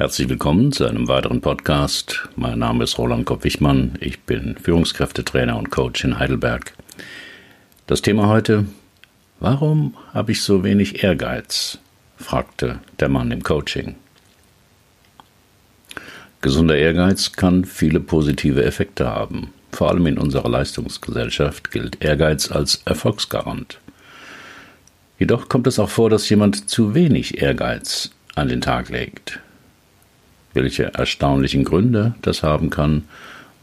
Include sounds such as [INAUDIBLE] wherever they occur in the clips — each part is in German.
Herzlich willkommen zu einem weiteren Podcast. Mein Name ist Roland Kopp-Wichmann. Ich bin Führungskräftetrainer und Coach in Heidelberg. Das Thema heute: Warum habe ich so wenig Ehrgeiz? fragte der Mann im Coaching. Gesunder Ehrgeiz kann viele positive Effekte haben. Vor allem in unserer Leistungsgesellschaft gilt Ehrgeiz als Erfolgsgarant. Jedoch kommt es auch vor, dass jemand zu wenig Ehrgeiz an den Tag legt. Welche erstaunlichen Gründe das haben kann,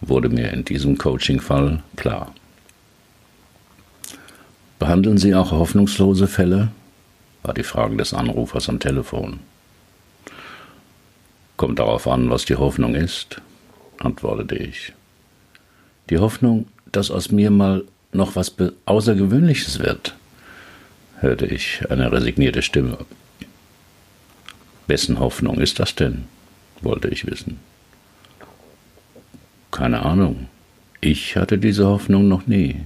wurde mir in diesem Coaching-Fall klar. Behandeln Sie auch hoffnungslose Fälle? war die Frage des Anrufers am Telefon. Kommt darauf an, was die Hoffnung ist, antwortete ich. Die Hoffnung, dass aus mir mal noch was Außergewöhnliches wird, hörte ich eine resignierte Stimme. Wessen Hoffnung ist das denn? Wollte ich wissen. Keine Ahnung. Ich hatte diese Hoffnung noch nie.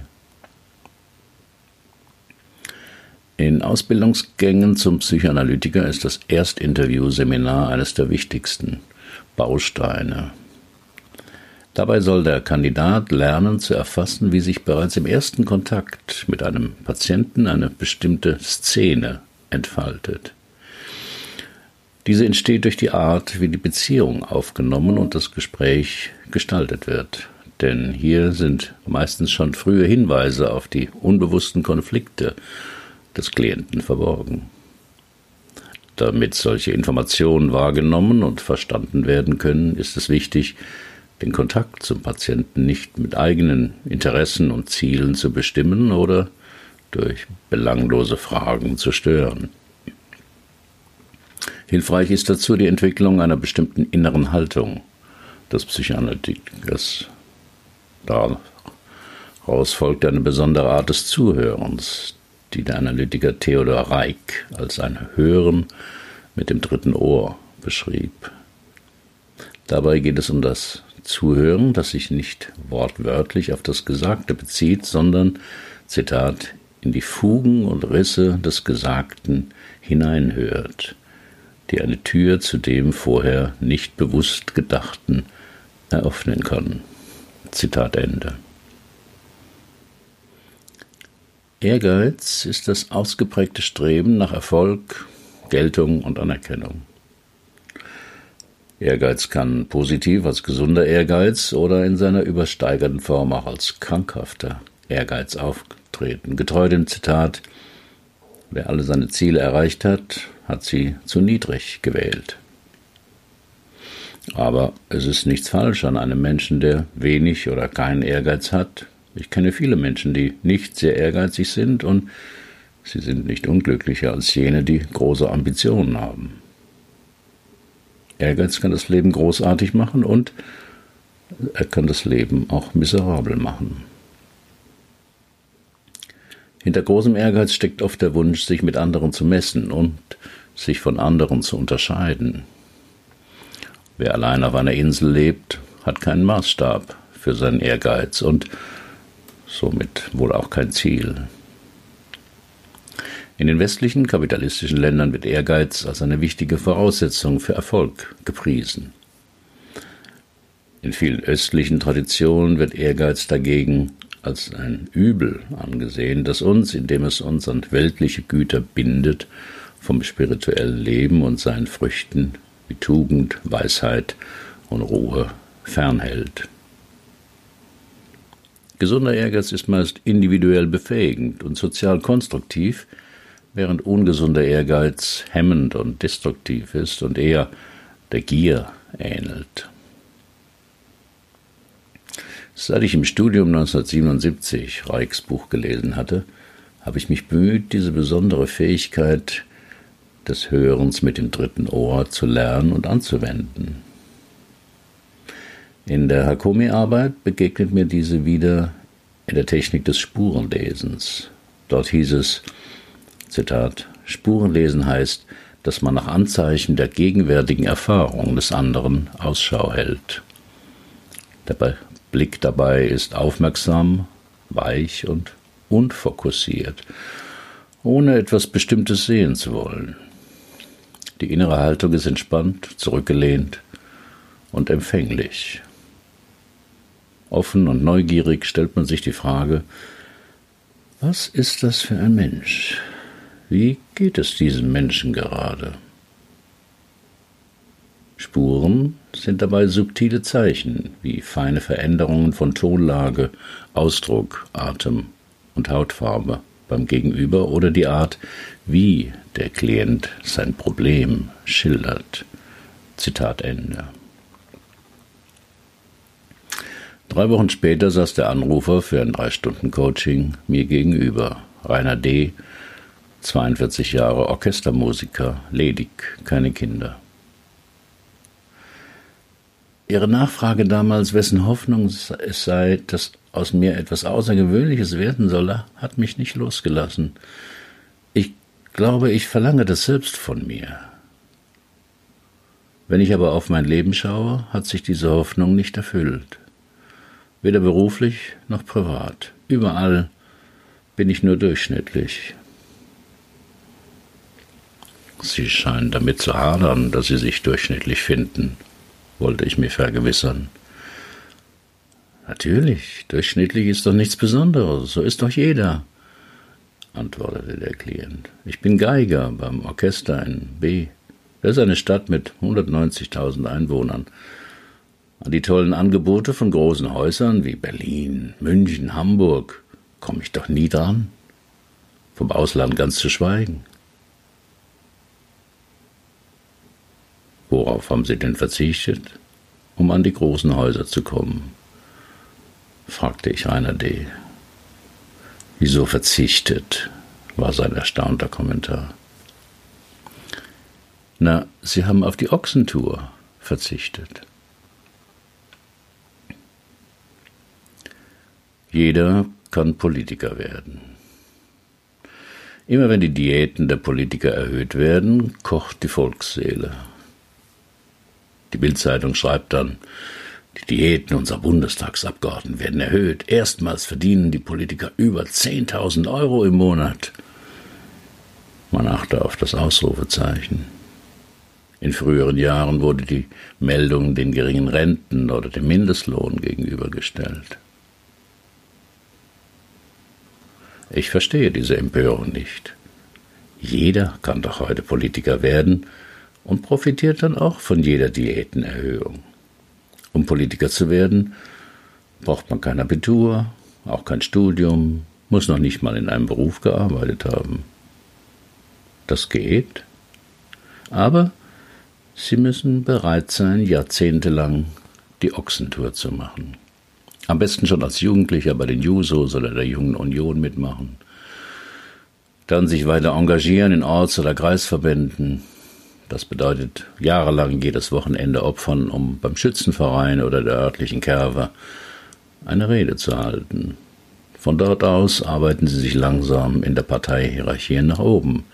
In Ausbildungsgängen zum Psychoanalytiker ist das Erstinterview-Seminar eines der wichtigsten Bausteine. Dabei soll der Kandidat lernen zu erfassen, wie sich bereits im ersten Kontakt mit einem Patienten eine bestimmte Szene entfaltet. Diese entsteht durch die Art, wie die Beziehung aufgenommen und das Gespräch gestaltet wird. Denn hier sind meistens schon frühe Hinweise auf die unbewussten Konflikte des Klienten verborgen. Damit solche Informationen wahrgenommen und verstanden werden können, ist es wichtig, den Kontakt zum Patienten nicht mit eigenen Interessen und Zielen zu bestimmen oder durch belanglose Fragen zu stören. Hilfreich ist dazu die Entwicklung einer bestimmten inneren Haltung des Psychoanalytikers. Daraus folgt eine besondere Art des Zuhörens, die der Analytiker Theodor Reik als ein Hören mit dem dritten Ohr beschrieb. Dabei geht es um das Zuhören, das sich nicht wortwörtlich auf das Gesagte bezieht, sondern, Zitat, in die Fugen und Risse des Gesagten hineinhört, die eine Tür zu dem vorher nicht bewusst Gedachten eröffnen kann. Zitat Ende. Ehrgeiz ist das ausgeprägte Streben nach Erfolg, Geltung und Anerkennung. Ehrgeiz kann positiv als gesunder Ehrgeiz oder in seiner übersteigerten Form auch als krankhafter Ehrgeiz auftreten. Getreu dem Zitat Wer alle seine Ziele erreicht hat, hat sie zu niedrig gewählt. Aber es ist nichts falsch an einem Menschen, der wenig oder keinen Ehrgeiz hat, ich kenne viele Menschen, die nicht sehr ehrgeizig sind und sie sind nicht unglücklicher als jene, die große Ambitionen haben. Ehrgeiz kann das Leben großartig machen und er kann das Leben auch miserabel machen. Hinter großem Ehrgeiz steckt oft der Wunsch, sich mit anderen zu messen und sich von anderen zu unterscheiden. Wer allein auf einer Insel lebt, hat keinen Maßstab für seinen Ehrgeiz und somit wohl auch kein Ziel. In den westlichen kapitalistischen Ländern wird Ehrgeiz als eine wichtige Voraussetzung für Erfolg gepriesen. In vielen östlichen Traditionen wird Ehrgeiz dagegen als ein Übel angesehen, das uns, indem es uns an weltliche Güter bindet, vom spirituellen Leben und seinen Früchten wie Tugend, Weisheit und Ruhe fernhält. Gesunder Ehrgeiz ist meist individuell befähigend und sozial konstruktiv, während ungesunder Ehrgeiz hemmend und destruktiv ist und eher der Gier ähnelt. Seit ich im Studium 1977 Reichs Buch gelesen hatte, habe ich mich bemüht, diese besondere Fähigkeit des Hörens mit dem dritten Ohr zu lernen und anzuwenden. In der Hakomi-Arbeit begegnet mir diese wieder in der Technik des Spurenlesens. Dort hieß es, Zitat, Spurenlesen heißt, dass man nach Anzeichen der gegenwärtigen Erfahrung des anderen Ausschau hält. Der Blick dabei ist aufmerksam, weich und unfokussiert, ohne etwas Bestimmtes sehen zu wollen. Die innere Haltung ist entspannt, zurückgelehnt und empfänglich. Offen und neugierig stellt man sich die Frage, was ist das für ein Mensch? Wie geht es diesem Menschen gerade? Spuren sind dabei subtile Zeichen wie feine Veränderungen von Tonlage, Ausdruck, Atem und Hautfarbe beim Gegenüber oder die Art, wie der Klient sein Problem schildert. Zitat Ende. Drei Wochen später saß der Anrufer für ein Drei-Stunden-Coaching mir gegenüber. Rainer D., 42 Jahre Orchestermusiker, ledig, keine Kinder. Ihre Nachfrage damals, wessen Hoffnung es sei, dass aus mir etwas Außergewöhnliches werden solle, hat mich nicht losgelassen. Glaube, ich verlange das selbst von mir. Wenn ich aber auf mein Leben schaue, hat sich diese Hoffnung nicht erfüllt. Weder beruflich noch privat. Überall bin ich nur durchschnittlich. Sie scheinen damit zu hadern, dass Sie sich durchschnittlich finden, wollte ich mir vergewissern. Natürlich, durchschnittlich ist doch nichts Besonderes, so ist doch jeder, antwortete der Klient. Ich bin Geiger beim Orchester in B. Das ist eine Stadt mit 190.000 Einwohnern. An die tollen Angebote von großen Häusern wie Berlin, München, Hamburg komme ich doch nie dran. Vom Ausland ganz zu schweigen. Worauf haben Sie denn verzichtet, um an die großen Häuser zu kommen? fragte ich Rainer D. Wieso verzichtet? war sein erstaunter Kommentar. Na, Sie haben auf die Ochsentour verzichtet. Jeder kann Politiker werden. Immer wenn die Diäten der Politiker erhöht werden, kocht die Volksseele. Die Bildzeitung schreibt dann, die Diäten unserer Bundestagsabgeordneten werden erhöht. Erstmals verdienen die Politiker über 10.000 Euro im Monat. Man achte auf das Ausrufezeichen. In früheren Jahren wurde die Meldung den geringen Renten oder dem Mindestlohn gegenübergestellt. Ich verstehe diese Empörung nicht. Jeder kann doch heute Politiker werden und profitiert dann auch von jeder Diätenerhöhung. Um Politiker zu werden, braucht man kein Abitur, auch kein Studium, muss noch nicht mal in einem Beruf gearbeitet haben. Das geht, aber Sie müssen bereit sein, jahrzehntelang die Ochsentour zu machen. Am besten schon als Jugendlicher bei den Jusos oder der Jungen Union mitmachen. Dann sich weiter engagieren in Orts- oder Kreisverbänden, das bedeutet jahrelang jedes Wochenende opfern, um beim Schützenverein oder der örtlichen Kerwe eine Rede zu halten. Von dort aus arbeiten sie sich langsam in der Parteihierarchie nach oben.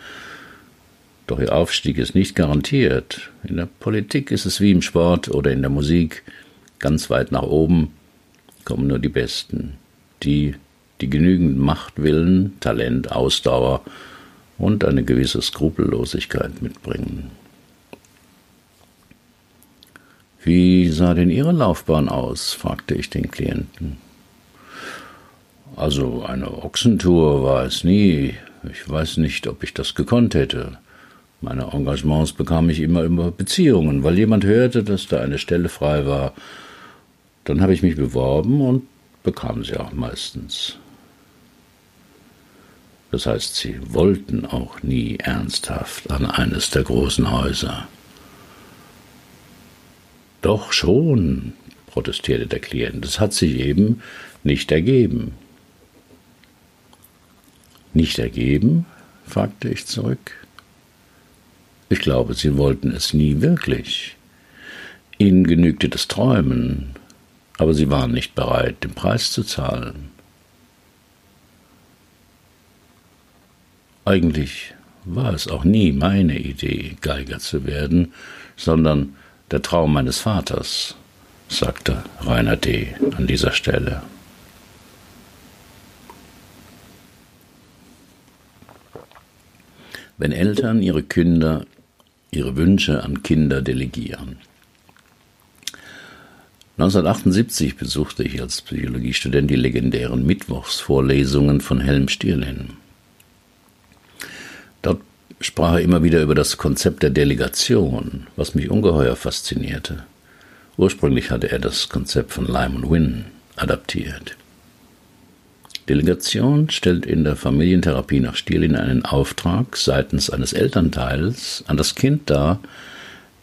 Doch ihr Aufstieg ist nicht garantiert. In der Politik ist es wie im Sport oder in der Musik. Ganz weit nach oben kommen nur die Besten, die, die genügend Macht, Willen, Talent, Ausdauer und eine gewisse Skrupellosigkeit mitbringen. Wie sah denn Ihre Laufbahn aus? fragte ich den Klienten. Also eine Ochsentour war es nie. Ich weiß nicht, ob ich das gekonnt hätte. Meine Engagements bekam ich immer über Beziehungen, weil jemand hörte, dass da eine Stelle frei war. Dann habe ich mich beworben und bekam sie auch meistens. Das heißt, sie wollten auch nie ernsthaft an eines der großen Häuser. Doch schon, protestierte der Klient, es hat sich eben nicht ergeben. Nicht ergeben? fragte ich zurück. Ich glaube, Sie wollten es nie wirklich. Ihnen genügte das Träumen, aber Sie waren nicht bereit, den Preis zu zahlen. Eigentlich war es auch nie meine Idee, Geiger zu werden, sondern der Traum meines Vaters, sagte Rainer D. an dieser Stelle. Wenn Eltern ihre Kinder ihre Wünsche an Kinder delegieren. 1978 besuchte ich als Psychologiestudent die legendären Mittwochsvorlesungen von Helm Stierlin. Sprach er immer wieder über das Konzept der Delegation, was mich ungeheuer faszinierte. Ursprünglich hatte er das Konzept von Lyman Wynne adaptiert. Delegation stellt in der Familientherapie nach Stierlin einen Auftrag seitens eines Elternteils an das Kind dar,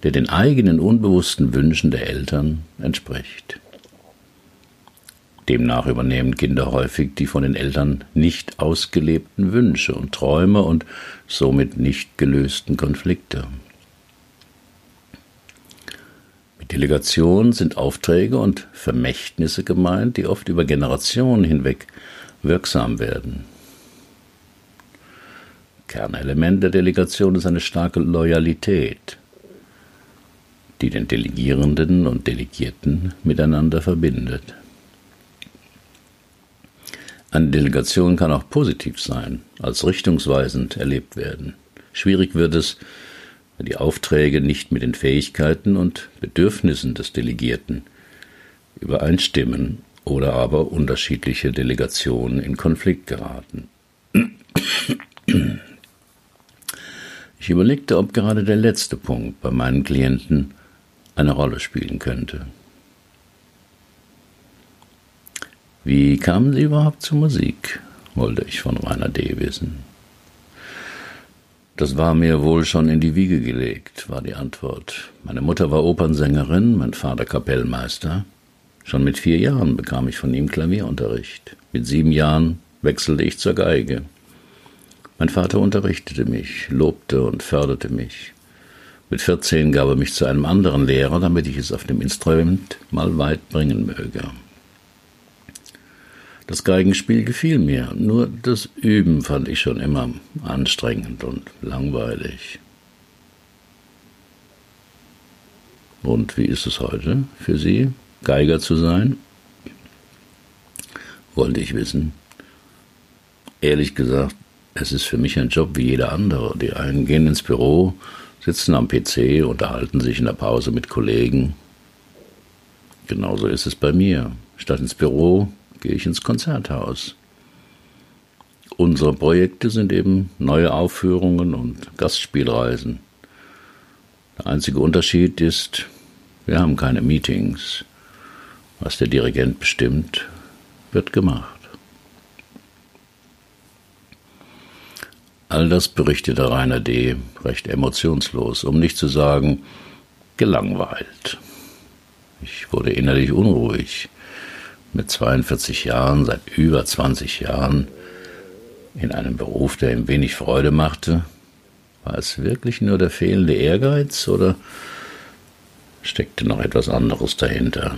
der den eigenen unbewussten Wünschen der Eltern entspricht. Demnach übernehmen Kinder häufig die von den Eltern nicht ausgelebten Wünsche und Träume und somit nicht gelösten Konflikte. Mit Delegation sind Aufträge und Vermächtnisse gemeint, die oft über Generationen hinweg wirksam werden. Kernelement der Delegation ist eine starke Loyalität, die den Delegierenden und Delegierten miteinander verbindet. Eine Delegation kann auch positiv sein, als richtungsweisend erlebt werden. Schwierig wird es, wenn die Aufträge nicht mit den Fähigkeiten und Bedürfnissen des Delegierten übereinstimmen oder aber unterschiedliche Delegationen in Konflikt geraten. Ich überlegte, ob gerade der letzte Punkt bei meinen Klienten eine Rolle spielen könnte. Wie kamen Sie überhaupt zur Musik? wollte ich von Rainer D. wissen. Das war mir wohl schon in die Wiege gelegt, war die Antwort. Meine Mutter war Opernsängerin, mein Vater Kapellmeister. Schon mit vier Jahren bekam ich von ihm Klavierunterricht. Mit sieben Jahren wechselte ich zur Geige. Mein Vater unterrichtete mich, lobte und förderte mich. Mit vierzehn gab er mich zu einem anderen Lehrer, damit ich es auf dem Instrument mal weit bringen möge. Das Geigenspiel gefiel mir, nur das Üben fand ich schon immer anstrengend und langweilig. Und wie ist es heute für Sie? Geiger zu sein? Wollte ich wissen. Ehrlich gesagt, es ist für mich ein Job wie jeder andere. Die einen gehen ins Büro, sitzen am PC, unterhalten sich in der Pause mit Kollegen. Genauso ist es bei mir. Statt ins Büro gehe ich ins Konzerthaus. Unsere Projekte sind eben neue Aufführungen und Gastspielreisen. Der einzige Unterschied ist, wir haben keine Meetings. Was der Dirigent bestimmt, wird gemacht. All das berichtete Rainer D. recht emotionslos, um nicht zu sagen gelangweilt. Ich wurde innerlich unruhig. Mit 42 Jahren, seit über 20 Jahren, in einem Beruf, der ihm wenig Freude machte, war es wirklich nur der fehlende Ehrgeiz oder steckte noch etwas anderes dahinter?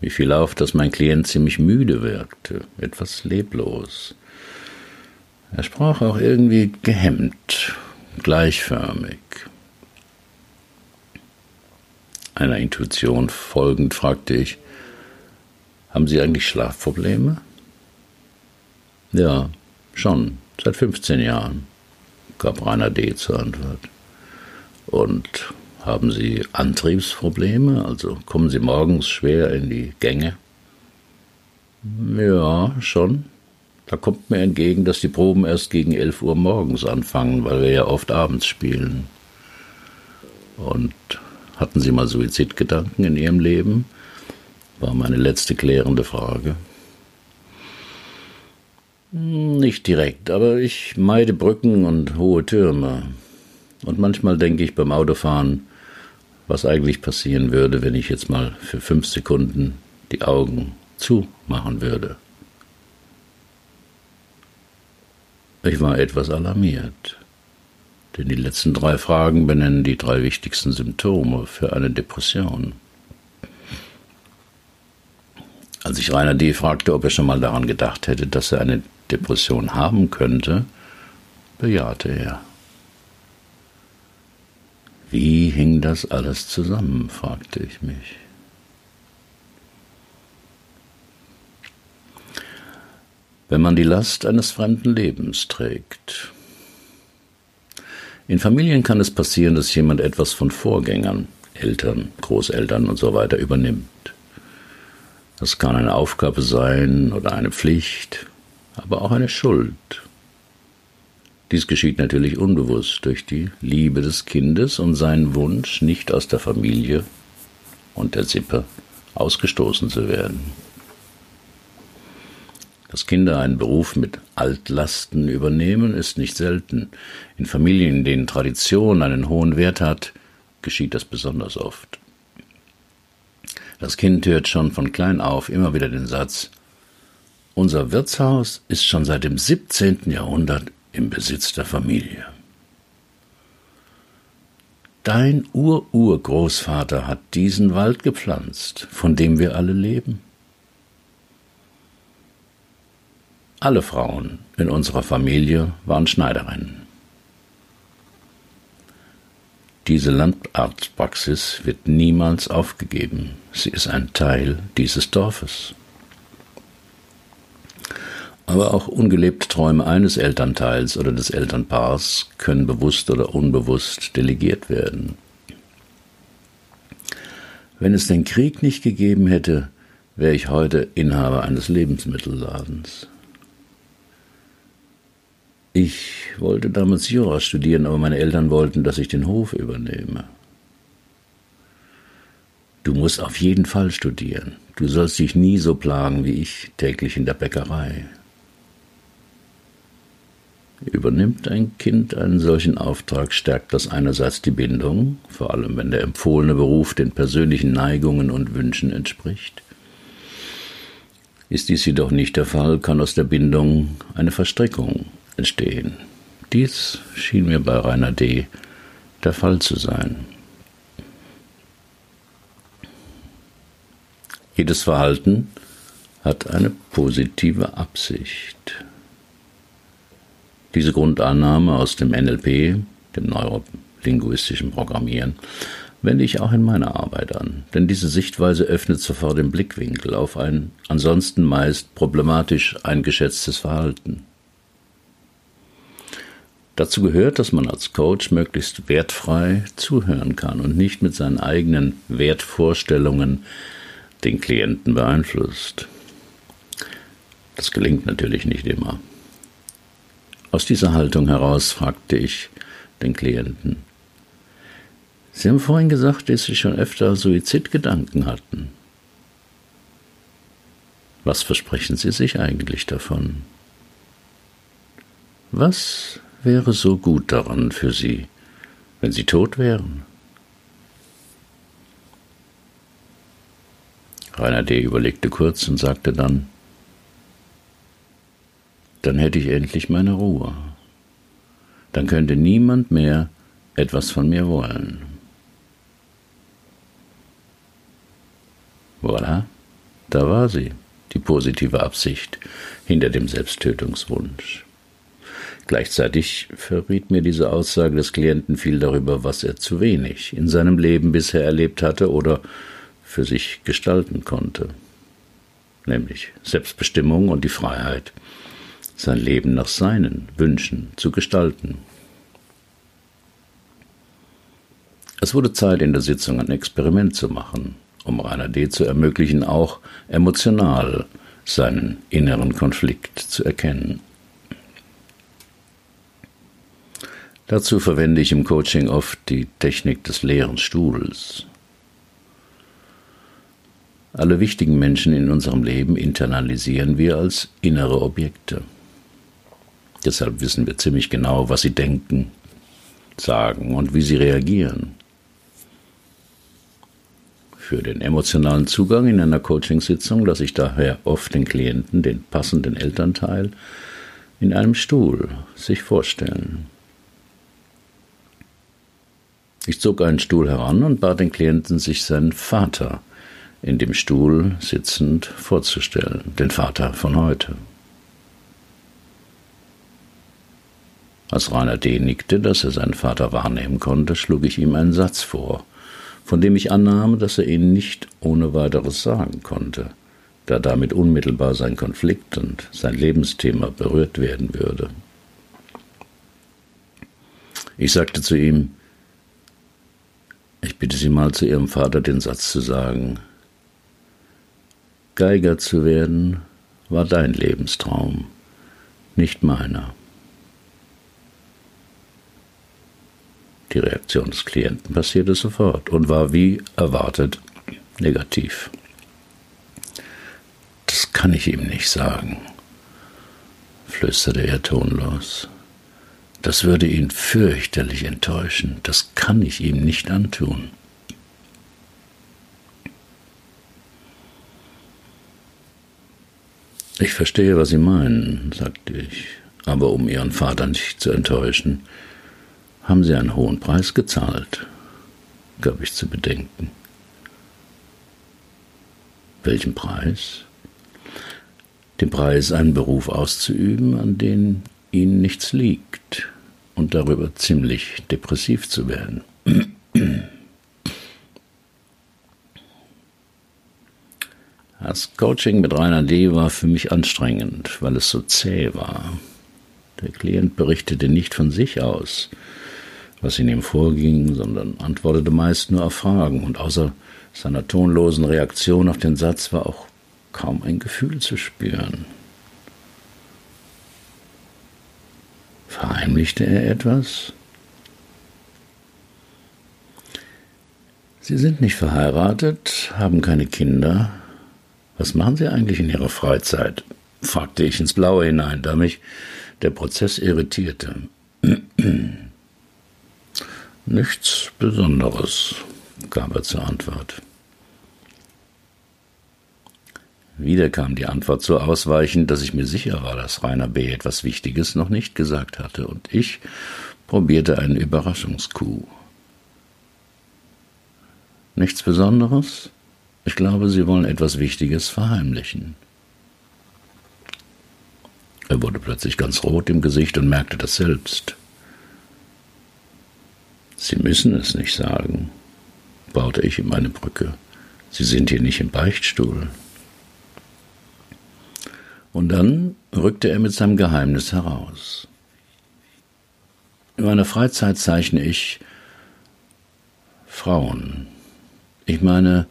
Mir fiel auf, dass mein Klient ziemlich müde wirkte, etwas leblos. Er sprach auch irgendwie gehemmt, gleichförmig. Einer Intuition folgend fragte ich, haben Sie eigentlich Schlafprobleme? Ja, schon, seit 15 Jahren, gab Rainer D. zur Antwort. Und haben Sie Antriebsprobleme? Also kommen Sie morgens schwer in die Gänge? Ja, schon. Da kommt mir entgegen, dass die Proben erst gegen 11 Uhr morgens anfangen, weil wir ja oft abends spielen. Und hatten Sie mal Suizidgedanken in Ihrem Leben? War meine letzte klärende Frage. Nicht direkt, aber ich meide Brücken und hohe Türme. Und manchmal denke ich beim Autofahren, was eigentlich passieren würde, wenn ich jetzt mal für fünf Sekunden die Augen zumachen würde. Ich war etwas alarmiert, denn die letzten drei Fragen benennen die drei wichtigsten Symptome für eine Depression. Als ich Rainer D. fragte, ob er schon mal daran gedacht hätte, dass er eine Depression haben könnte, bejahte er. Wie hing das alles zusammen, fragte ich mich. Wenn man die Last eines fremden Lebens trägt. In Familien kann es passieren, dass jemand etwas von Vorgängern, Eltern, Großeltern und so weiter übernimmt. Das kann eine Aufgabe sein oder eine Pflicht, aber auch eine Schuld. Dies geschieht natürlich unbewusst durch die Liebe des Kindes und seinen Wunsch, nicht aus der Familie und der Sippe ausgestoßen zu werden. Dass Kinder einen Beruf mit Altlasten übernehmen, ist nicht selten. In Familien, in denen Tradition einen hohen Wert hat, geschieht das besonders oft. Das Kind hört schon von klein auf immer wieder den Satz Unser Wirtshaus ist schon seit dem 17. Jahrhundert im Besitz der Familie. Dein Ururgroßvater hat diesen Wald gepflanzt, von dem wir alle leben. Alle Frauen in unserer Familie waren Schneiderinnen. Diese Landarztpraxis wird niemals aufgegeben. Sie ist ein Teil dieses Dorfes aber auch ungelebte Träume eines Elternteils oder des Elternpaars können bewusst oder unbewusst delegiert werden. Wenn es den Krieg nicht gegeben hätte, wäre ich heute Inhaber eines Lebensmittelladens. Ich wollte damals Jura studieren, aber meine Eltern wollten, dass ich den Hof übernehme. Du musst auf jeden Fall studieren. Du sollst dich nie so plagen wie ich täglich in der Bäckerei. Übernimmt ein Kind einen solchen Auftrag, stärkt das einerseits die Bindung, vor allem wenn der empfohlene Beruf den persönlichen Neigungen und Wünschen entspricht. Ist dies jedoch nicht der Fall, kann aus der Bindung eine Verstrickung entstehen. Dies schien mir bei Rainer D. der Fall zu sein. Jedes Verhalten hat eine positive Absicht. Diese Grundannahme aus dem NLP, dem neurolinguistischen Programmieren, wende ich auch in meiner Arbeit an, denn diese Sichtweise öffnet sofort den Blickwinkel auf ein ansonsten meist problematisch eingeschätztes Verhalten. Dazu gehört, dass man als Coach möglichst wertfrei zuhören kann und nicht mit seinen eigenen Wertvorstellungen den Klienten beeinflusst. Das gelingt natürlich nicht immer. Aus dieser Haltung heraus fragte ich den Klienten. Sie haben vorhin gesagt, dass Sie schon öfter Suizidgedanken hatten. Was versprechen Sie sich eigentlich davon? Was wäre so gut daran für Sie, wenn Sie tot wären? Rainer D. überlegte kurz und sagte dann, dann hätte ich endlich meine Ruhe. Dann könnte niemand mehr etwas von mir wollen. Voilà, da war sie, die positive Absicht hinter dem Selbsttötungswunsch. Gleichzeitig verriet mir diese Aussage des Klienten viel darüber, was er zu wenig in seinem Leben bisher erlebt hatte oder für sich gestalten konnte, nämlich Selbstbestimmung und die Freiheit, sein Leben nach seinen Wünschen zu gestalten. Es wurde Zeit, in der Sitzung ein Experiment zu machen, um Rainer D. zu ermöglichen, auch emotional seinen inneren Konflikt zu erkennen. Dazu verwende ich im Coaching oft die Technik des leeren Stuhls. Alle wichtigen Menschen in unserem Leben internalisieren wir als innere Objekte. Deshalb wissen wir ziemlich genau, was sie denken, sagen und wie sie reagieren. Für den emotionalen Zugang in einer Coachingsitzung lasse ich daher oft den Klienten den passenden Elternteil in einem Stuhl sich vorstellen. Ich zog einen Stuhl heran und bat den Klienten, sich seinen Vater in dem Stuhl sitzend vorzustellen, den Vater von heute. Als Rainer D. nickte, dass er seinen Vater wahrnehmen konnte, schlug ich ihm einen Satz vor, von dem ich annahm, dass er ihn nicht ohne weiteres sagen konnte, da damit unmittelbar sein Konflikt und sein Lebensthema berührt werden würde. Ich sagte zu ihm, ich bitte Sie mal zu Ihrem Vater den Satz zu sagen, Geiger zu werden war dein Lebenstraum, nicht meiner. Die Reaktion des Klienten passierte sofort und war wie erwartet negativ. Das kann ich ihm nicht sagen, flüsterte er tonlos. Das würde ihn fürchterlich enttäuschen, das kann ich ihm nicht antun. Ich verstehe, was Sie meinen, sagte ich, aber um Ihren Vater nicht zu enttäuschen, haben Sie einen hohen Preis gezahlt, gab ich zu bedenken. Welchen Preis? Den Preis, einen Beruf auszuüben, an den Ihnen nichts liegt und darüber ziemlich depressiv zu werden. Das Coaching mit Rainer D. war für mich anstrengend, weil es so zäh war. Der Klient berichtete nicht von sich aus, was in ihm vorging, sondern antwortete meist nur auf Fragen, und außer seiner tonlosen Reaktion auf den Satz war auch kaum ein Gefühl zu spüren. Verheimlichte er etwas? Sie sind nicht verheiratet, haben keine Kinder, was machen Sie eigentlich in Ihrer Freizeit? fragte ich ins Blaue hinein, da mich der Prozess irritierte. [CLEARS THROAT] Nichts Besonderes, gab er zur Antwort. Wieder kam die Antwort so ausweichend, dass ich mir sicher war, dass Rainer B. etwas Wichtiges noch nicht gesagt hatte, und ich probierte einen Überraschungskuh. Nichts Besonderes? Ich glaube, Sie wollen etwas Wichtiges verheimlichen. Er wurde plötzlich ganz rot im Gesicht und merkte das selbst. Sie müssen es nicht sagen, baute ich ihm eine Brücke. Sie sind hier nicht im Beichtstuhl. Und dann rückte er mit seinem Geheimnis heraus. In meiner Freizeit zeichne ich Frauen. Ich meine,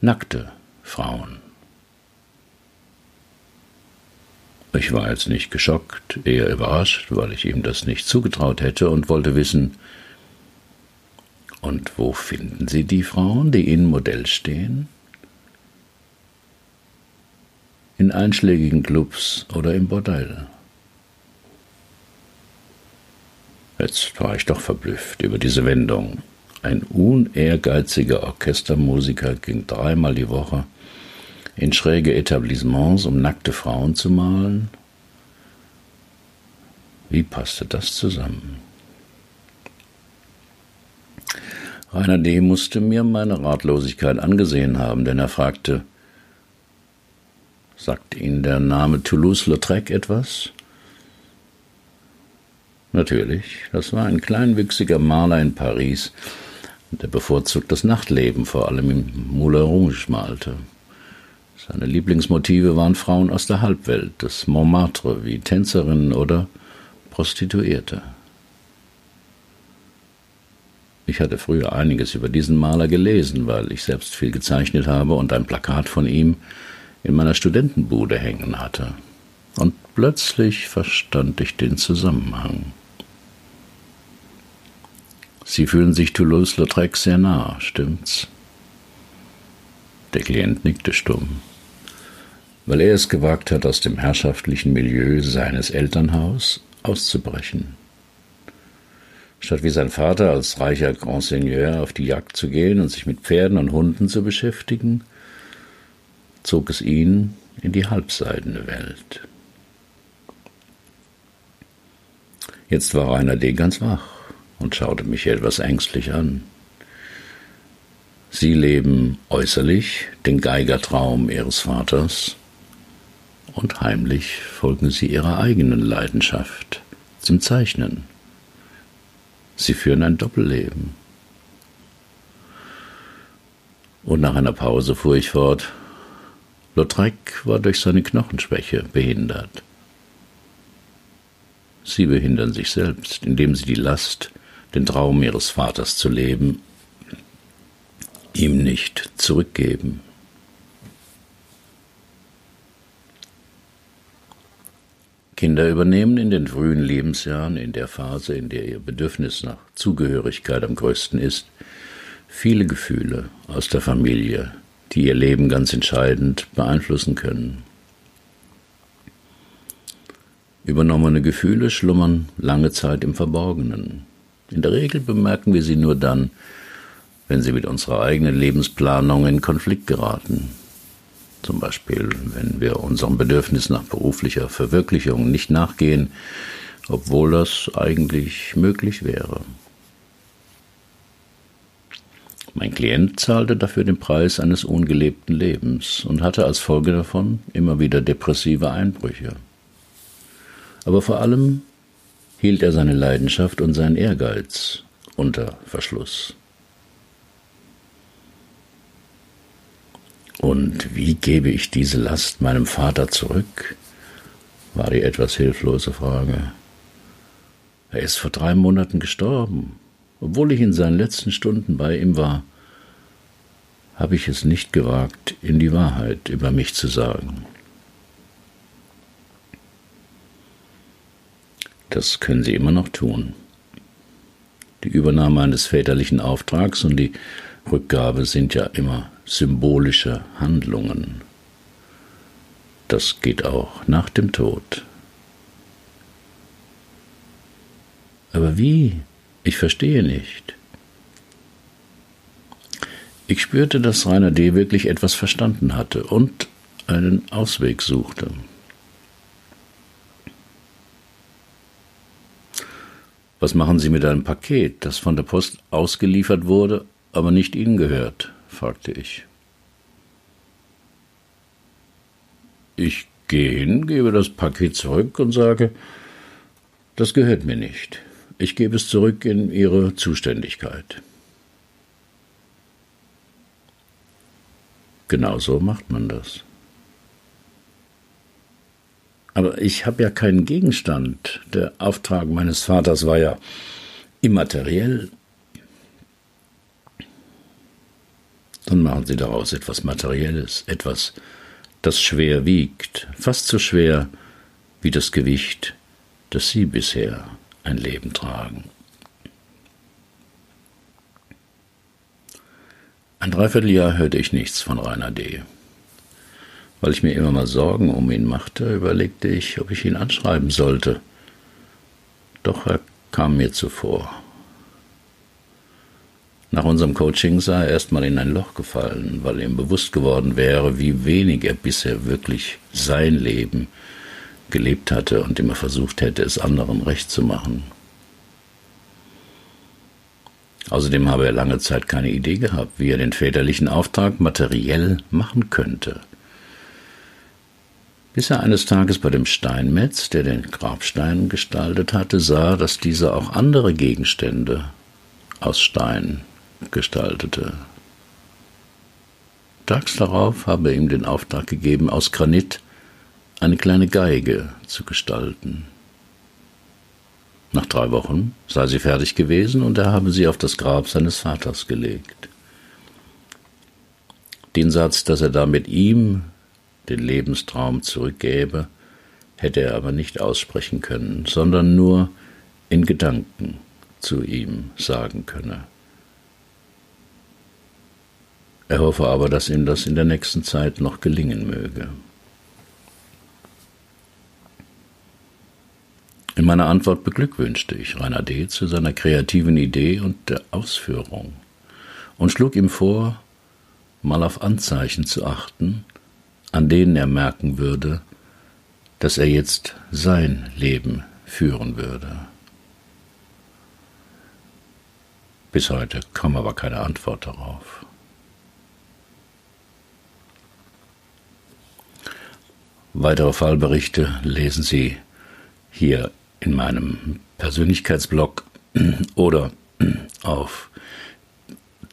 nackte Frauen. Ich war jetzt nicht geschockt, eher überrascht, weil ich ihm das nicht zugetraut hätte und wollte wissen, und wo finden Sie die Frauen, die Ihnen Modell stehen? In einschlägigen Clubs oder im Bordell. Jetzt war ich doch verblüfft über diese Wendung. Ein unehrgeiziger Orchestermusiker ging dreimal die Woche in schräge Etablissements, um nackte Frauen zu malen. Wie passte das zusammen? Rainer D. musste mir meine Ratlosigkeit angesehen haben, denn er fragte, sagt Ihnen der Name Toulouse-Lautrec etwas? Natürlich, das war ein kleinwüchsiger Maler in Paris, der bevorzugt das Nachtleben, vor allem im Moulin Rouge malte. Seine Lieblingsmotive waren Frauen aus der Halbwelt, des Montmartre, wie Tänzerinnen oder Prostituierte. Ich hatte früher einiges über diesen Maler gelesen, weil ich selbst viel gezeichnet habe und ein Plakat von ihm in meiner Studentenbude hängen hatte. Und plötzlich verstand ich den Zusammenhang. Sie fühlen sich Toulouse-Lautrec sehr nah, stimmt's? Der Klient nickte stumm. Weil er es gewagt hat, aus dem herrschaftlichen Milieu seines Elternhaus auszubrechen. Statt wie sein Vater als reicher Grand Seigneur auf die Jagd zu gehen und sich mit Pferden und Hunden zu beschäftigen, zog es ihn in die halbseidene Welt. Jetzt war Rainer D. ganz wach und schaute mich etwas ängstlich an. Sie leben äußerlich den Geigertraum ihres Vaters und heimlich folgen sie ihrer eigenen Leidenschaft zum Zeichnen. Sie führen ein Doppelleben. Und nach einer Pause fuhr ich fort. Lautrec war durch seine Knochenschwäche behindert. Sie behindern sich selbst, indem sie die Last, den Traum ihres Vaters zu leben, ihm nicht zurückgeben. Kinder übernehmen in den frühen Lebensjahren, in der Phase, in der ihr Bedürfnis nach Zugehörigkeit am größten ist, viele Gefühle aus der Familie, die ihr Leben ganz entscheidend beeinflussen können. Übernommene Gefühle schlummern lange Zeit im Verborgenen. In der Regel bemerken wir sie nur dann, wenn sie mit unserer eigenen Lebensplanung in Konflikt geraten. Zum Beispiel, wenn wir unserem Bedürfnis nach beruflicher Verwirklichung nicht nachgehen, obwohl das eigentlich möglich wäre. Mein Klient zahlte dafür den Preis eines ungelebten Lebens und hatte als Folge davon immer wieder depressive Einbrüche. Aber vor allem hielt er seine Leidenschaft und seinen Ehrgeiz unter Verschluss. Und wie gebe ich diese Last meinem Vater zurück? war die etwas hilflose Frage. Er ist vor drei Monaten gestorben. Obwohl ich in seinen letzten Stunden bei ihm war, habe ich es nicht gewagt, ihm die Wahrheit über mich zu sagen. Das können Sie immer noch tun. Die Übernahme eines väterlichen Auftrags und die Rückgabe sind ja immer symbolische Handlungen. Das geht auch nach dem Tod. Aber wie? Ich verstehe nicht. Ich spürte, dass Rainer D. wirklich etwas verstanden hatte und einen Ausweg suchte. Was machen Sie mit einem Paket, das von der Post ausgeliefert wurde, aber nicht Ihnen gehört? fragte ich. Ich gehe hin, gebe das Paket zurück und sage, das gehört mir nicht. Ich gebe es zurück in Ihre Zuständigkeit. Genauso macht man das. Aber ich habe ja keinen Gegenstand. Der Auftrag meines Vaters war ja immateriell. Dann machen Sie daraus etwas Materielles, etwas, das schwer wiegt, fast so schwer wie das Gewicht, das Sie bisher ein Leben tragen. Ein Dreivierteljahr hörte ich nichts von Rainer D. Weil ich mir immer mal Sorgen um ihn machte, überlegte ich, ob ich ihn anschreiben sollte. Doch er kam mir zuvor. Nach unserem Coaching sei er erstmal in ein Loch gefallen, weil ihm bewusst geworden wäre, wie wenig er bisher wirklich sein Leben gelebt hatte und immer versucht hätte, es anderen recht zu machen. Außerdem habe er lange Zeit keine Idee gehabt, wie er den väterlichen Auftrag materiell machen könnte bis er eines Tages bei dem Steinmetz, der den Grabstein gestaltet hatte, sah, dass dieser auch andere Gegenstände aus Stein gestaltete. Tags darauf habe er ihm den Auftrag gegeben, aus Granit eine kleine Geige zu gestalten. Nach drei Wochen sei sie fertig gewesen und er habe sie auf das Grab seines Vaters gelegt. Den Satz, dass er da mit ihm den Lebenstraum zurückgäbe, hätte er aber nicht aussprechen können, sondern nur in Gedanken zu ihm sagen könne. Er hoffe aber, dass ihm das in der nächsten Zeit noch gelingen möge. In meiner Antwort beglückwünschte ich Rainer D. zu seiner kreativen Idee und der Ausführung und schlug ihm vor, mal auf Anzeichen zu achten, an denen er merken würde, dass er jetzt sein Leben führen würde. Bis heute kam aber keine Antwort darauf. Weitere Fallberichte lesen Sie hier in meinem Persönlichkeitsblog oder auf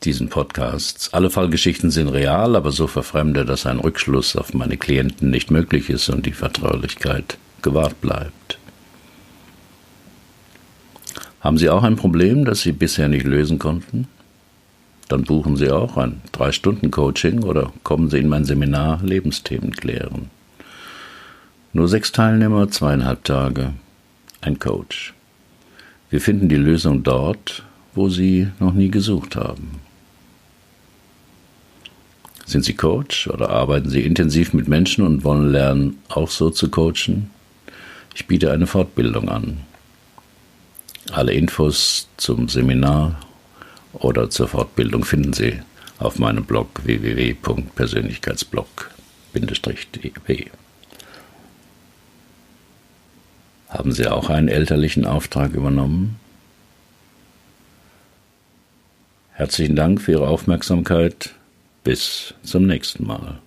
diesen Podcasts. Alle Fallgeschichten sind real, aber so verfremdet, dass ein Rückschluss auf meine Klienten nicht möglich ist und die Vertraulichkeit gewahrt bleibt. Haben Sie auch ein Problem, das Sie bisher nicht lösen konnten? Dann buchen Sie auch ein 3-Stunden-Coaching oder kommen Sie in mein Seminar Lebensthemen klären. Nur sechs Teilnehmer, zweieinhalb Tage, ein Coach. Wir finden die Lösung dort, wo Sie noch nie gesucht haben. Sind Sie Coach oder arbeiten Sie intensiv mit Menschen und wollen lernen, auch so zu coachen? Ich biete eine Fortbildung an. Alle Infos zum Seminar oder zur Fortbildung finden Sie auf meinem Blog www.persönlichkeitsblog-de. Haben Sie auch einen elterlichen Auftrag übernommen? Herzlichen Dank für Ihre Aufmerksamkeit. Bis zum nächsten Mal.